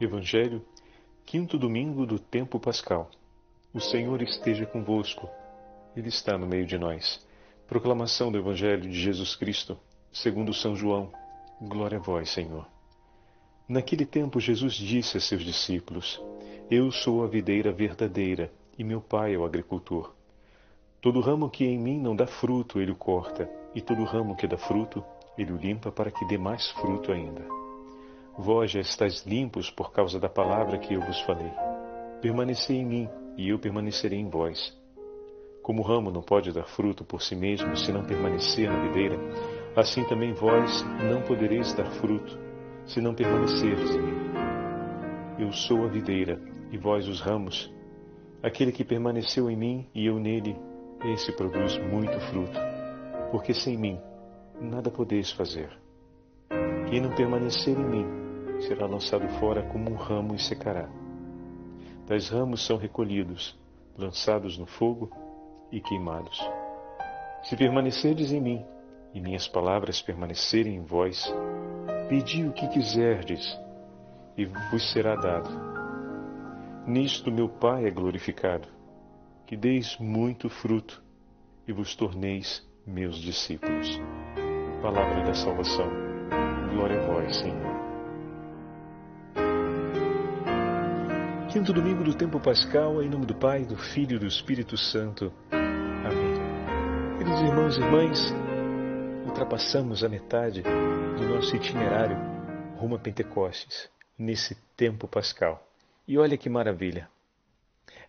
Evangelho, quinto domingo do tempo pascal. O Senhor esteja convosco. Ele está no meio de nós. Proclamação do Evangelho de Jesus Cristo, segundo São João. Glória a vós, Senhor. Naquele tempo Jesus disse a seus discípulos: Eu sou a videira verdadeira, e meu Pai é o agricultor. Todo ramo que em mim não dá fruto, ele o corta, e todo ramo que dá fruto, ele o limpa para que dê mais fruto ainda. Vós já estáis limpos por causa da palavra que eu vos falei. Permanecei em mim, e eu permanecerei em vós. Como o ramo não pode dar fruto por si mesmo se não permanecer na videira, assim também vós não podereis dar fruto se não permanecerdes em mim. Eu sou a videira, e vós os ramos. Aquele que permaneceu em mim e eu nele, esse produz muito fruto, porque sem mim nada podeis fazer. Quem não permanecer em mim, será lançado fora como um ramo e secará. Tais ramos são recolhidos, lançados no fogo e queimados. Se permanecerdes em mim e minhas palavras permanecerem em vós, pedi o que quiserdes e vos será dado. Nisto meu Pai é glorificado, que deis muito fruto e vos torneis meus discípulos. Palavra da salvação. Glória a vós, Senhor. Quinto domingo do tempo pascal, em nome do Pai, do Filho e do Espírito Santo. Amém. Queridos irmãos e irmãs, ultrapassamos a metade do nosso itinerário rumo a Pentecostes, nesse tempo pascal. E olha que maravilha!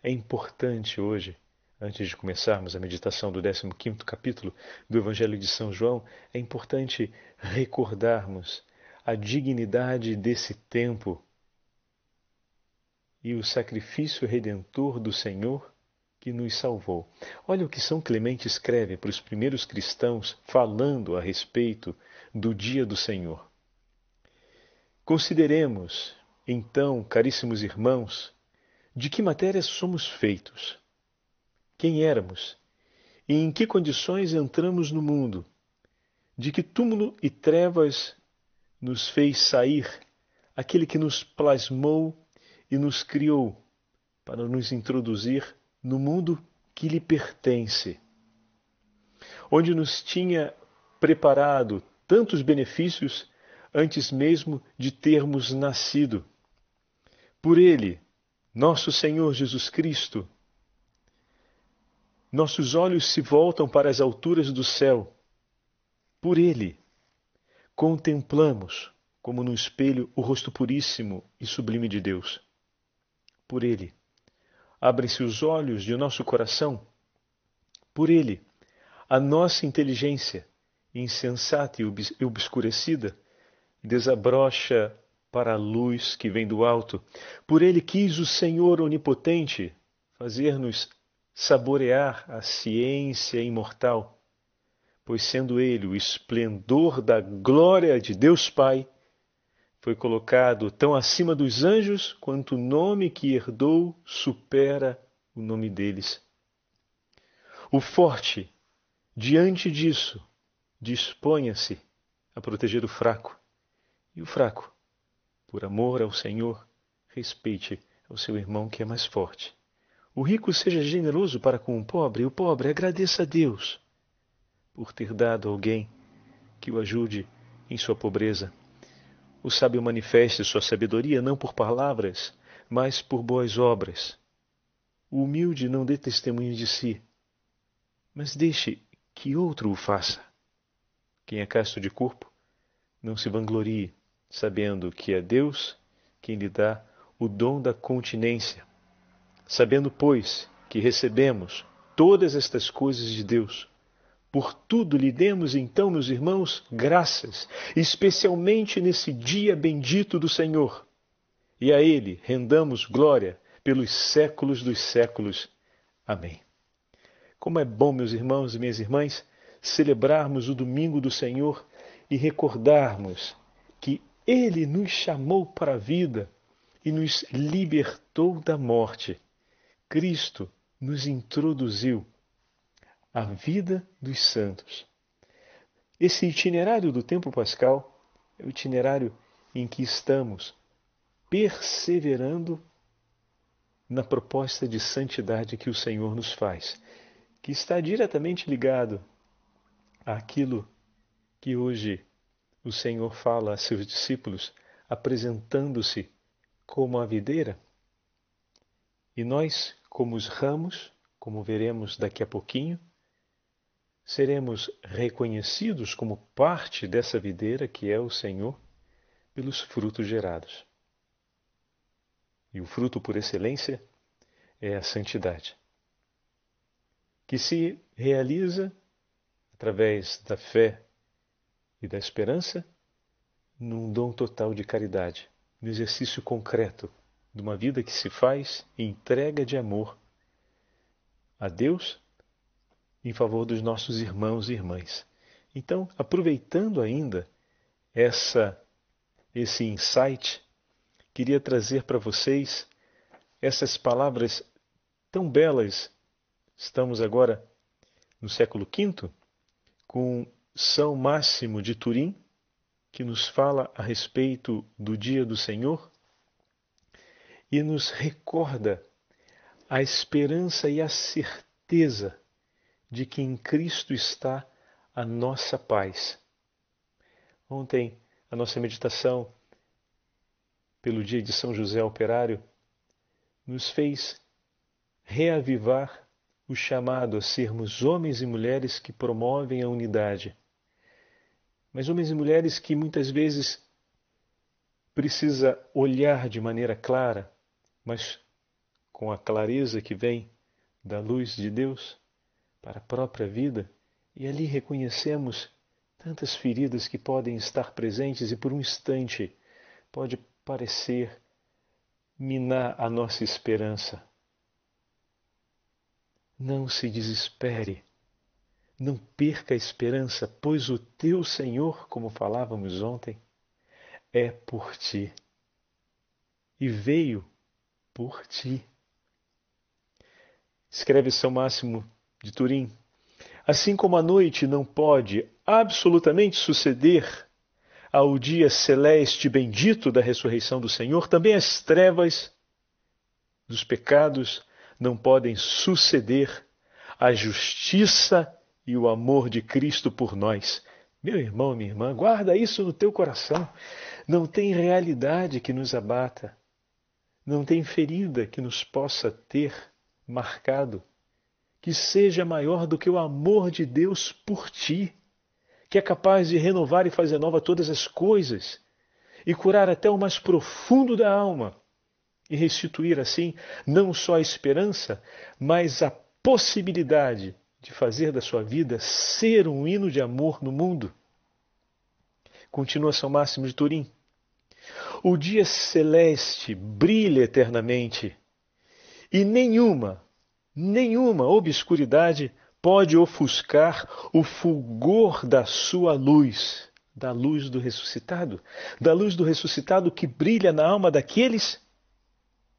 É importante hoje, antes de começarmos a meditação do 15 capítulo do Evangelho de São João, é importante recordarmos a dignidade desse tempo e o sacrifício redentor do Senhor que nos salvou. Olha o que São Clemente escreve para os primeiros cristãos falando a respeito do dia do Senhor. Consideremos, então, caríssimos irmãos, de que matéria somos feitos, quem éramos e em que condições entramos no mundo, de que túmulo e trevas nos fez sair aquele que nos plasmou e nos criou para nos introduzir no mundo que lhe pertence, onde nos tinha preparado tantos benefícios antes mesmo de termos nascido. Por Ele, nosso Senhor Jesus Cristo, nossos olhos se voltam para as alturas do céu. Por Ele, contemplamos, como no espelho, o rosto puríssimo e sublime de Deus por Ele. Abrem-se os olhos de nosso coração por Ele. A nossa inteligência, insensata e obscurecida, desabrocha para a luz que vem do alto. Por Ele quis o Senhor Onipotente fazer-nos saborear a ciência imortal, pois sendo Ele o esplendor da glória de Deus Pai, foi colocado tão acima dos anjos quanto o nome que herdou supera o nome deles. O forte, diante disso, disponha-se a proteger o fraco, e o fraco, por amor ao Senhor, respeite ao seu irmão que é mais forte. O rico seja generoso para com o pobre, e o pobre agradeça a Deus por ter dado alguém que o ajude em sua pobreza. O sábio manifeste sua sabedoria não por palavras, mas por boas obras. O humilde não dê testemunho de si, mas deixe que outro o faça. Quem é casto de corpo, não se vanglorie, sabendo que é Deus quem lhe dá o dom da continência. Sabendo, pois, que recebemos todas estas coisas de Deus, por tudo lhe demos então, meus irmãos, graças, especialmente nesse dia bendito do Senhor. E a Ele rendamos glória pelos séculos dos séculos. Amém. Como é bom, meus irmãos e minhas irmãs, celebrarmos o domingo do Senhor e recordarmos que Ele nos chamou para a vida e nos libertou da morte. Cristo nos introduziu a vida dos santos. Esse itinerário do tempo pascal é o itinerário em que estamos perseverando na proposta de santidade que o Senhor nos faz, que está diretamente ligado àquilo que hoje o Senhor fala a seus discípulos, apresentando-se como a videira. E nós, como os ramos, como veremos daqui a pouquinho, seremos reconhecidos como parte dessa videira que é o Senhor pelos frutos gerados. E o fruto por excelência é a santidade, que se realiza através da fé e da esperança num dom total de caridade, no exercício concreto de uma vida que se faz entrega de amor a Deus em favor dos nossos irmãos e irmãs. Então, aproveitando ainda essa esse insight, queria trazer para vocês essas palavras tão belas. Estamos agora no século V, com São Máximo de Turim, que nos fala a respeito do dia do Senhor e nos recorda a esperança e a certeza de que em Cristo está a nossa paz. Ontem, a nossa meditação pelo dia de São José Operário nos fez reavivar o chamado a sermos homens e mulheres que promovem a unidade. Mas homens e mulheres que muitas vezes precisa olhar de maneira clara, mas com a clareza que vem da luz de Deus, para a própria vida e ali reconhecemos tantas feridas que podem estar presentes e por um instante pode parecer minar a nossa esperança. Não se desespere, não perca a esperança, pois o teu Senhor, como falávamos ontem, é por ti e veio por ti. Escreve São Máximo de Turim. Assim como a noite não pode absolutamente suceder ao dia celeste bendito da ressurreição do Senhor, também as trevas dos pecados não podem suceder à justiça e o amor de Cristo por nós. Meu irmão, minha irmã, guarda isso no teu coração. Não tem realidade que nos abata, não tem ferida que nos possa ter marcado que seja maior do que o amor de Deus por ti, que é capaz de renovar e fazer nova todas as coisas e curar até o mais profundo da alma e restituir assim não só a esperança, mas a possibilidade de fazer da sua vida ser um hino de amor no mundo. Continua São Máximo de Turim. O dia celeste brilha eternamente e nenhuma Nenhuma obscuridade pode ofuscar o fulgor da sua luz, da luz do ressuscitado, da luz do ressuscitado que brilha na alma daqueles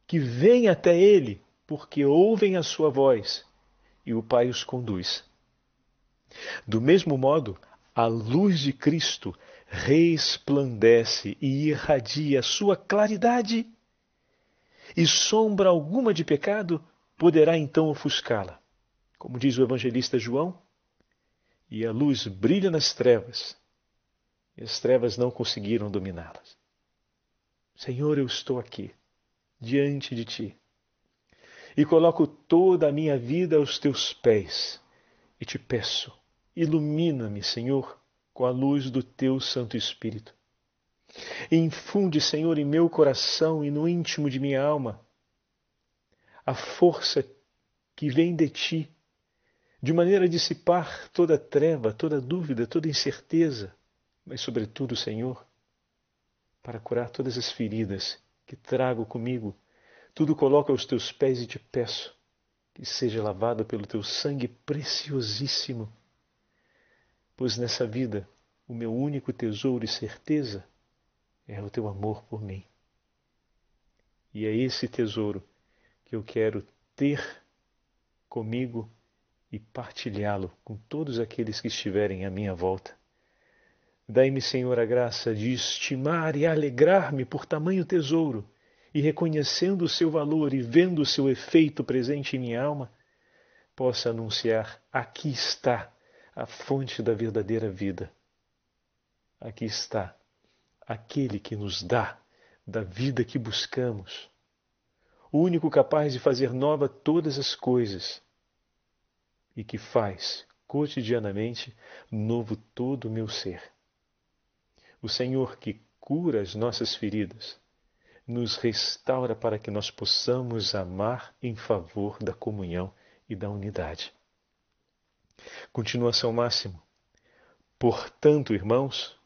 que vêm até ele, porque ouvem a sua voz e o Pai os conduz. Do mesmo modo, a luz de Cristo resplandece e irradia sua claridade, e sombra alguma de pecado poderá então ofuscá-la. Como diz o evangelista João, e a luz brilha nas trevas, e as trevas não conseguiram dominá-las. Senhor, eu estou aqui, diante de ti, e coloco toda a minha vida aos teus pés, e te peço, ilumina-me, Senhor, com a luz do teu Santo Espírito. Infunde, Senhor, em meu coração e no íntimo de minha alma a força que vem de ti, de maneira a dissipar toda treva, toda dúvida, toda incerteza, mas, sobretudo, Senhor, para curar todas as feridas que trago comigo, tudo coloco aos teus pés e te peço que seja lavado pelo teu sangue preciosíssimo, pois nessa vida o meu único tesouro e certeza é o teu amor por mim. E é esse tesouro que eu quero ter comigo e partilhá-lo com todos aqueles que estiverem à minha volta. Dai-me, Senhor, a graça de estimar e alegrar-me por tamanho tesouro e reconhecendo o seu valor e vendo o seu efeito presente em minha alma, possa anunciar: aqui está a fonte da verdadeira vida. Aqui está aquele que nos dá da vida que buscamos, o único capaz de fazer nova todas as coisas e que faz cotidianamente novo todo o meu ser. O Senhor que cura as nossas feridas, nos restaura para que nós possamos amar em favor da comunhão e da unidade. Continuação máximo. Portanto, irmãos,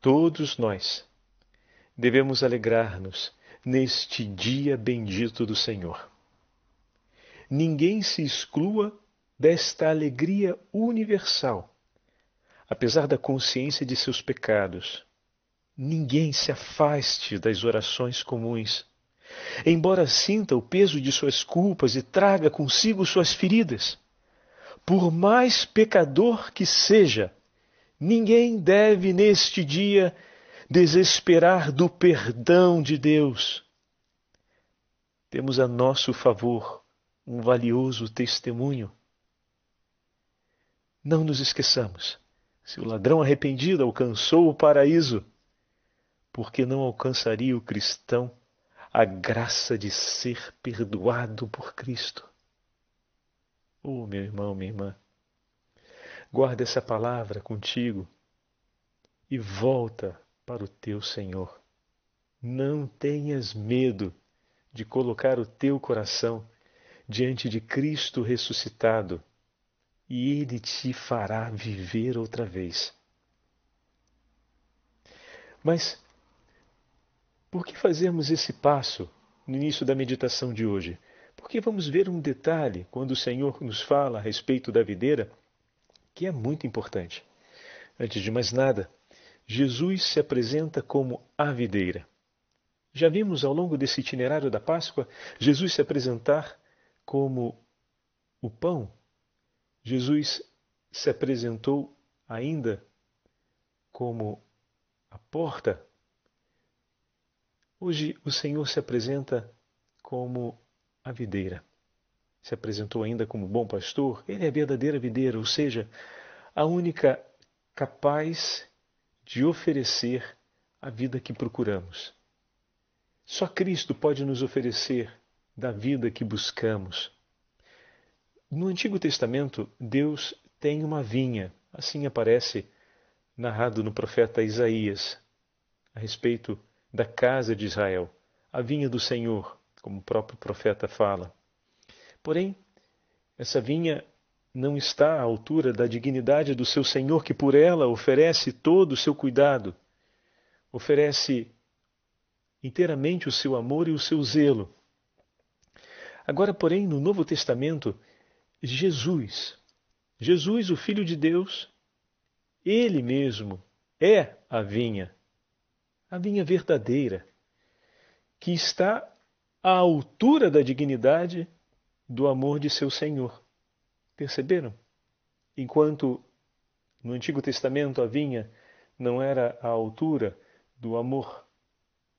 todos nós devemos alegrar-nos neste dia bendito do Senhor. Ninguém se exclua desta alegria universal, apesar da consciência de seus pecados. Ninguém se afaste das orações comuns, embora sinta o peso de suas culpas e traga consigo suas feridas. Por mais pecador que seja, ninguém deve neste dia desesperar do perdão de Deus. Temos a nosso favor um valioso testemunho. Não nos esqueçamos: se o ladrão arrependido alcançou o paraíso, por que não alcançaria o cristão a graça de ser perdoado por Cristo? Oh, meu irmão, minha irmã, guarda essa palavra contigo e volta para o teu Senhor. Não tenhas medo de colocar o teu coração diante de Cristo ressuscitado e Ele te fará viver outra vez. Mas por que fazermos esse passo no início da meditação de hoje? Porque vamos ver um detalhe quando o Senhor nos fala a respeito da videira que é muito importante. Antes de mais nada, Jesus se apresenta como a videira. Já vimos ao longo desse itinerário da Páscoa Jesus se apresentar como o pão. Jesus se apresentou ainda como a porta. Hoje o Senhor se apresenta como a videira. Se apresentou ainda como bom pastor, ele é a verdadeira videira, ou seja, a única capaz de oferecer a vida que procuramos. Só Cristo pode nos oferecer da vida que buscamos. No Antigo Testamento, Deus tem uma vinha, assim aparece narrado no profeta Isaías, a respeito da casa de Israel, a vinha do Senhor, como o próprio profeta fala. Porém, essa vinha não está à altura da dignidade do seu Senhor, que por ela oferece todo o seu cuidado, oferece inteiramente o seu amor e o seu zelo. Agora, porém, no Novo Testamento, Jesus, Jesus, o Filho de Deus, ele mesmo é a vinha, a vinha verdadeira, que está à altura da dignidade do amor de seu Senhor. Perceberam? Enquanto no Antigo Testamento a vinha não era à altura do amor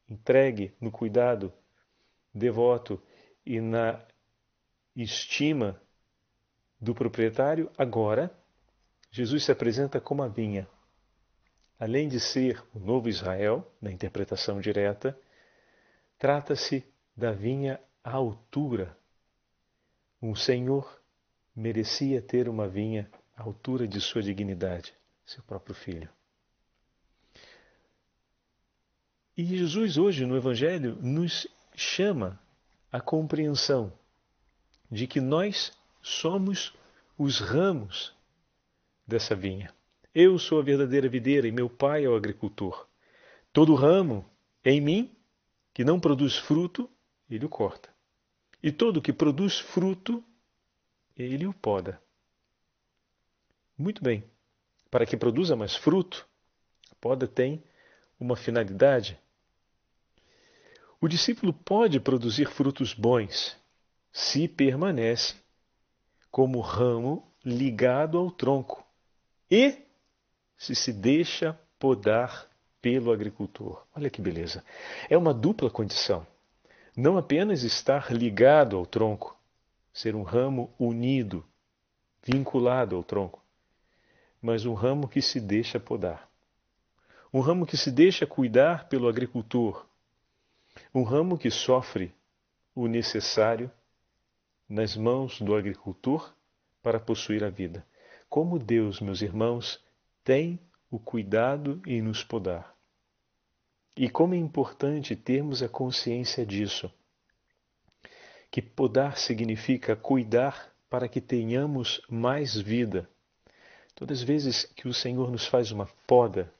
entregue no cuidado devoto e na estima do proprietário, agora Jesus se apresenta como a vinha. Além de ser o novo Israel, na interpretação direta, trata-se da vinha à altura. Um senhor merecia ter uma vinha à altura de sua dignidade, seu próprio filho. E Jesus, hoje no Evangelho, nos chama à compreensão de que nós somos os ramos dessa vinha. Eu sou a verdadeira videira e meu pai é o agricultor. Todo ramo em mim que não produz fruto, ele o corta. E todo que produz fruto, ele o poda. Muito bem. Para que produza mais fruto, a poda tem uma finalidade o discípulo pode produzir frutos bons se permanece como ramo ligado ao tronco e se se deixa podar pelo agricultor. Olha que beleza. É uma dupla condição. Não apenas estar ligado ao tronco, ser um ramo unido, vinculado ao tronco, mas um ramo que se deixa podar. Um ramo que se deixa cuidar pelo agricultor. Um ramo que sofre o necessário nas mãos do agricultor para possuir a vida. Como Deus, meus irmãos, tem o cuidado em nos podar. E como é importante termos a consciência disso. Que podar significa cuidar para que tenhamos mais vida. Todas as vezes que o Senhor nos faz uma poda,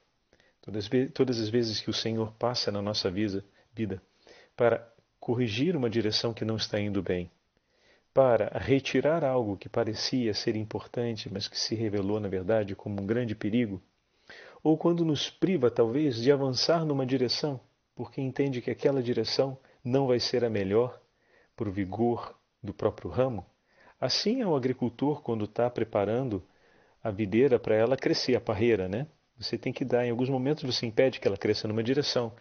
todas, todas as vezes que o Senhor passa na nossa vida, vida para corrigir uma direção que não está indo bem, para retirar algo que parecia ser importante, mas que se revelou, na verdade, como um grande perigo, ou quando nos priva, talvez, de avançar numa direção, porque entende que aquela direção não vai ser a melhor o vigor do próprio ramo. Assim é o agricultor quando está preparando a videira para ela crescer, a parreira, né? Você tem que dar, em alguns momentos você impede que ela cresça numa direção,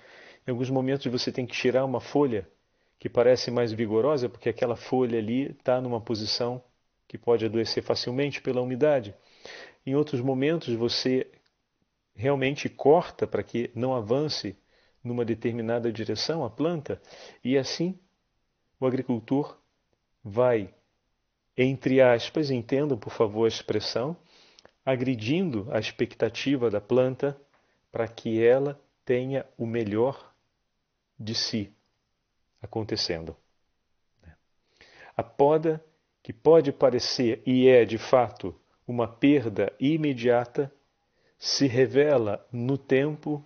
em alguns momentos você tem que tirar uma folha que parece mais vigorosa, porque aquela folha ali está numa posição que pode adoecer facilmente pela umidade. Em outros momentos você realmente corta para que não avance numa determinada direção a planta, e assim o agricultor vai, entre aspas, entendam por favor a expressão, agredindo a expectativa da planta para que ela tenha o melhor de si acontecendo. A poda, que pode parecer e é de fato uma perda imediata, se revela no tempo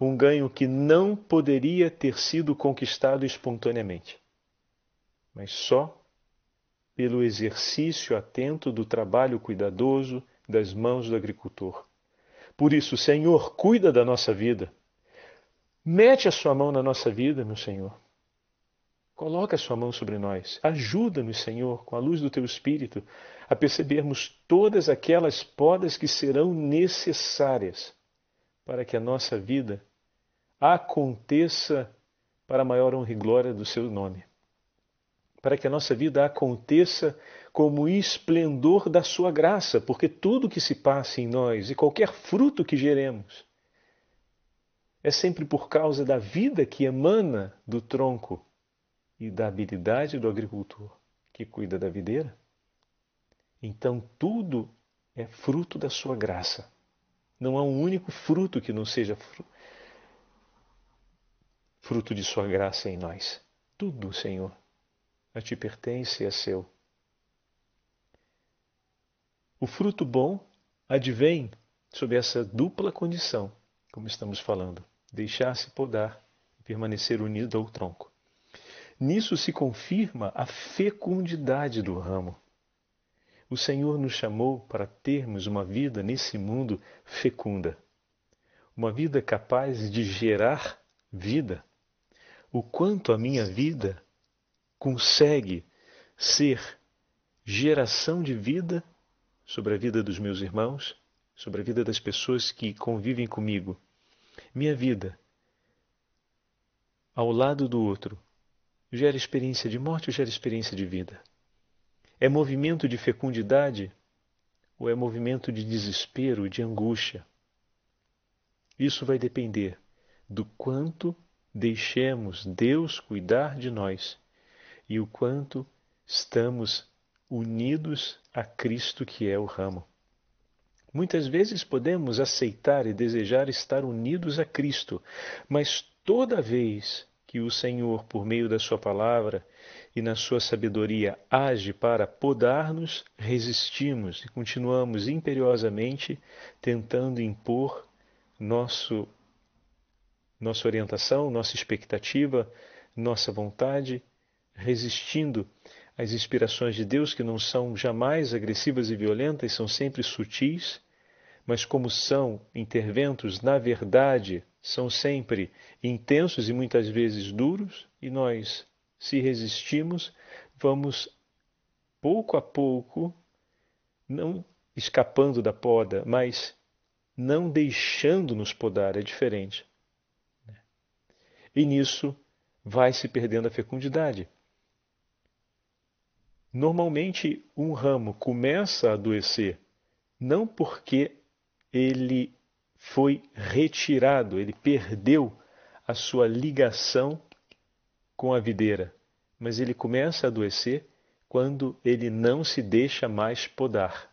um ganho que não poderia ter sido conquistado espontaneamente, mas só pelo exercício atento do trabalho cuidadoso das mãos do agricultor. Por isso, Senhor, cuida da nossa vida. Mete a sua mão na nossa vida, meu Senhor. Coloca a sua mão sobre nós. Ajuda-nos, Senhor, com a luz do teu Espírito, a percebermos todas aquelas podas que serão necessárias para que a nossa vida aconteça para a maior honra e glória do seu nome. Para que a nossa vida aconteça como esplendor da sua graça, porque tudo que se passa em nós e qualquer fruto que geremos é sempre por causa da vida que emana do tronco e da habilidade do agricultor que cuida da videira, então tudo é fruto da sua graça. Não há um único fruto que não seja fruto de sua graça em nós. Tudo, Senhor, a ti pertence e é seu. O fruto bom advém sob essa dupla condição, como estamos falando: deixar-se podar e permanecer unido ao tronco. Nisso se confirma a fecundidade do ramo. O Senhor nos chamou para termos uma vida nesse mundo fecunda, uma vida capaz de gerar vida. O quanto a minha vida consegue ser geração de vida sobre a vida dos meus irmãos, sobre a vida das pessoas que convivem comigo. Minha vida, ao lado do outro, gera experiência de morte ou gera experiência de vida? É movimento de fecundidade ou é movimento de desespero, de angústia? Isso vai depender do quanto deixemos Deus cuidar de nós e o quanto estamos unidos a Cristo, que é o ramo. Muitas vezes podemos aceitar e desejar estar unidos a Cristo, mas toda vez que o Senhor, por meio da Sua palavra e na Sua sabedoria, age para podar-nos, resistimos e continuamos imperiosamente tentando impor nosso, nossa orientação, nossa expectativa, nossa vontade, resistindo às inspirações de Deus que não são jamais agressivas e violentas, são sempre sutis, mas como são interventos na verdade são sempre intensos e muitas vezes duros, e nós, se resistimos, vamos pouco a pouco, não escapando da poda, mas não deixando-nos podar, é diferente. E nisso vai se perdendo a fecundidade. Normalmente, um ramo começa a adoecer não porque ele foi retirado, ele perdeu a sua ligação com a videira, mas ele começa a adoecer quando ele não se deixa mais podar.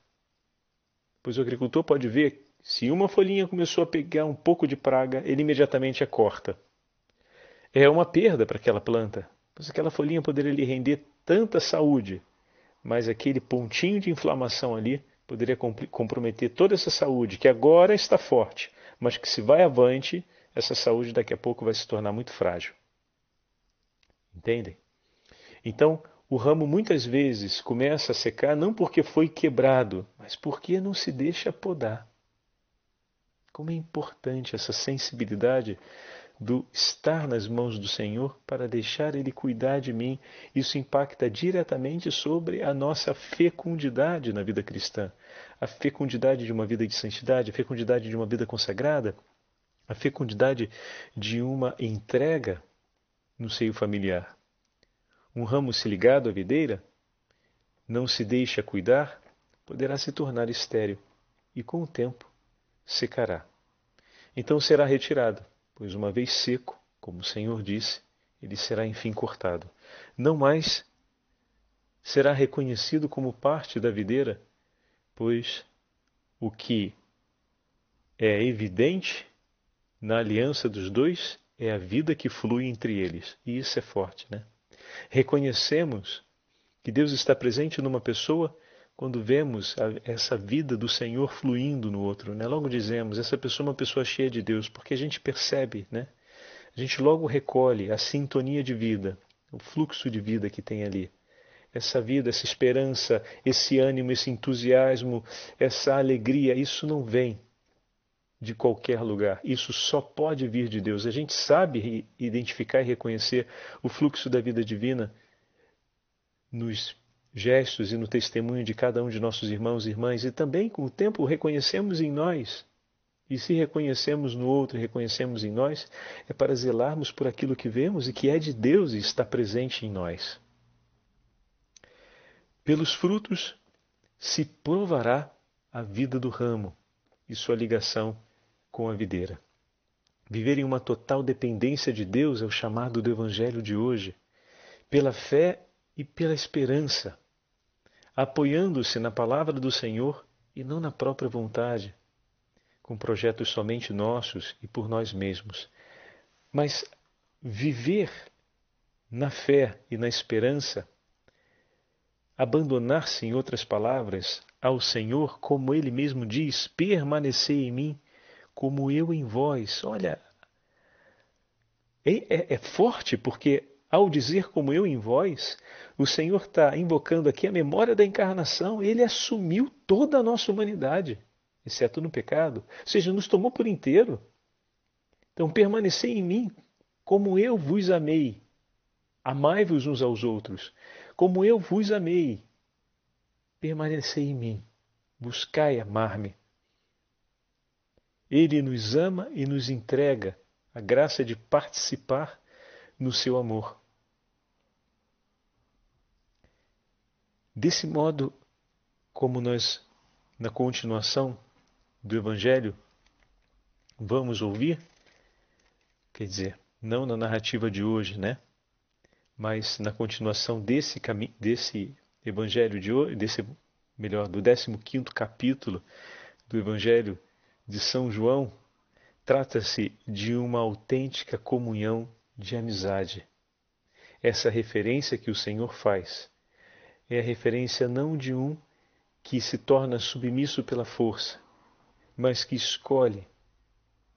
Pois o agricultor pode ver, se uma folhinha começou a pegar um pouco de praga, ele imediatamente a corta. É uma perda para aquela planta, pois aquela folhinha poderia lhe render tanta saúde, mas aquele pontinho de inflamação ali poderia comprometer toda essa saúde, que agora está forte, mas que se vai avante, essa saúde daqui a pouco vai se tornar muito frágil. Entendem? Então, o ramo muitas vezes começa a secar não porque foi quebrado, mas porque não se deixa podar. Como é importante essa sensibilidade do estar nas mãos do Senhor para deixar Ele cuidar de mim. Isso impacta diretamente sobre a nossa fecundidade na vida cristã, a fecundidade de uma vida de santidade, a fecundidade de uma vida consagrada, a fecundidade de uma entrega no seio familiar. Um ramo se ligado à videira não se deixa cuidar, poderá se tornar estéril e com o tempo secará. Então será retirado pois uma vez seco, como o Senhor disse, ele será enfim cortado. Não mais será reconhecido como parte da videira, pois o que é evidente na aliança dos dois é a vida que flui entre eles. E isso é forte, né? Reconhecemos que Deus está presente numa pessoa quando vemos a, essa vida do Senhor fluindo no outro, né? Logo dizemos, essa pessoa é uma pessoa cheia de Deus, porque a gente percebe, né? A gente logo recolhe a sintonia de vida, o fluxo de vida que tem ali. Essa vida, essa esperança, esse ânimo, esse entusiasmo, essa alegria, isso não vem de qualquer lugar. Isso só pode vir de Deus. A gente sabe identificar e reconhecer o fluxo da vida divina nos gestos e no testemunho de cada um de nossos irmãos e irmãs, e também com o tempo reconhecemos em nós. E se reconhecemos no outro e reconhecemos em nós, é para zelarmos por aquilo que vemos e que é de Deus e está presente em nós. Pelos frutos se provará a vida do ramo e sua ligação com a videira. Viver em uma total dependência de Deus é o chamado do Evangelho de hoje. Pela fé e pela esperança, apoiando-se na palavra do Senhor e não na própria vontade, com projetos somente nossos e por nós mesmos. Mas viver na fé e na esperança, abandonar-se, em outras palavras, ao Senhor, como Ele mesmo diz, permanecer em mim, como eu em vós. Olha, é, é, é forte porque ao dizer como eu em vós, o Senhor está invocando aqui a memória da encarnação. Ele assumiu toda a nossa humanidade, exceto no pecado. Ou seja, nos tomou por inteiro. Então, permanecei em mim, como eu vos amei. Amai-vos uns aos outros, como eu vos amei. Permanecei em mim. Buscai amar-me. Ele nos ama e nos entrega a graça de participar no seu amor. Desse modo, como nós, na continuação do Evangelho, vamos ouvir, quer dizer, não na narrativa de hoje, né? Mas na continuação desse caminho, desse Evangelho de hoje, desse melhor, do 15 capítulo do Evangelho de São João, trata-se de uma autêntica comunhão de amizade. Essa referência que o Senhor faz é a referência não de um que se torna submisso pela força, mas que escolhe,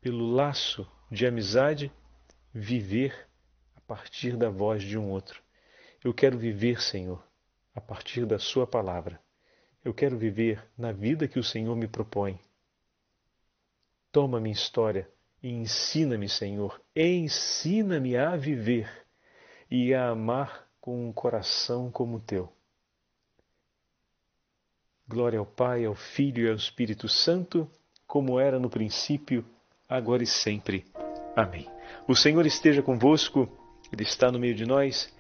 pelo laço de amizade, viver a partir da voz de um outro. Eu quero viver, Senhor, a partir da Sua palavra. Eu quero viver na vida que o Senhor me propõe. Toma minha história ensina-me, Senhor, ensina-me a viver e a amar com um coração como o teu. Glória ao Pai, ao Filho e ao Espírito Santo, como era no princípio, agora e sempre. Amém. O Senhor esteja convosco, Ele está no meio de nós.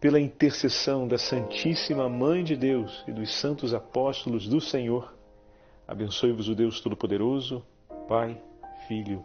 Pela intercessão da Santíssima Mãe de Deus e dos santos apóstolos do Senhor, abençoe-vos o Deus Todo-Poderoso, Pai, Filho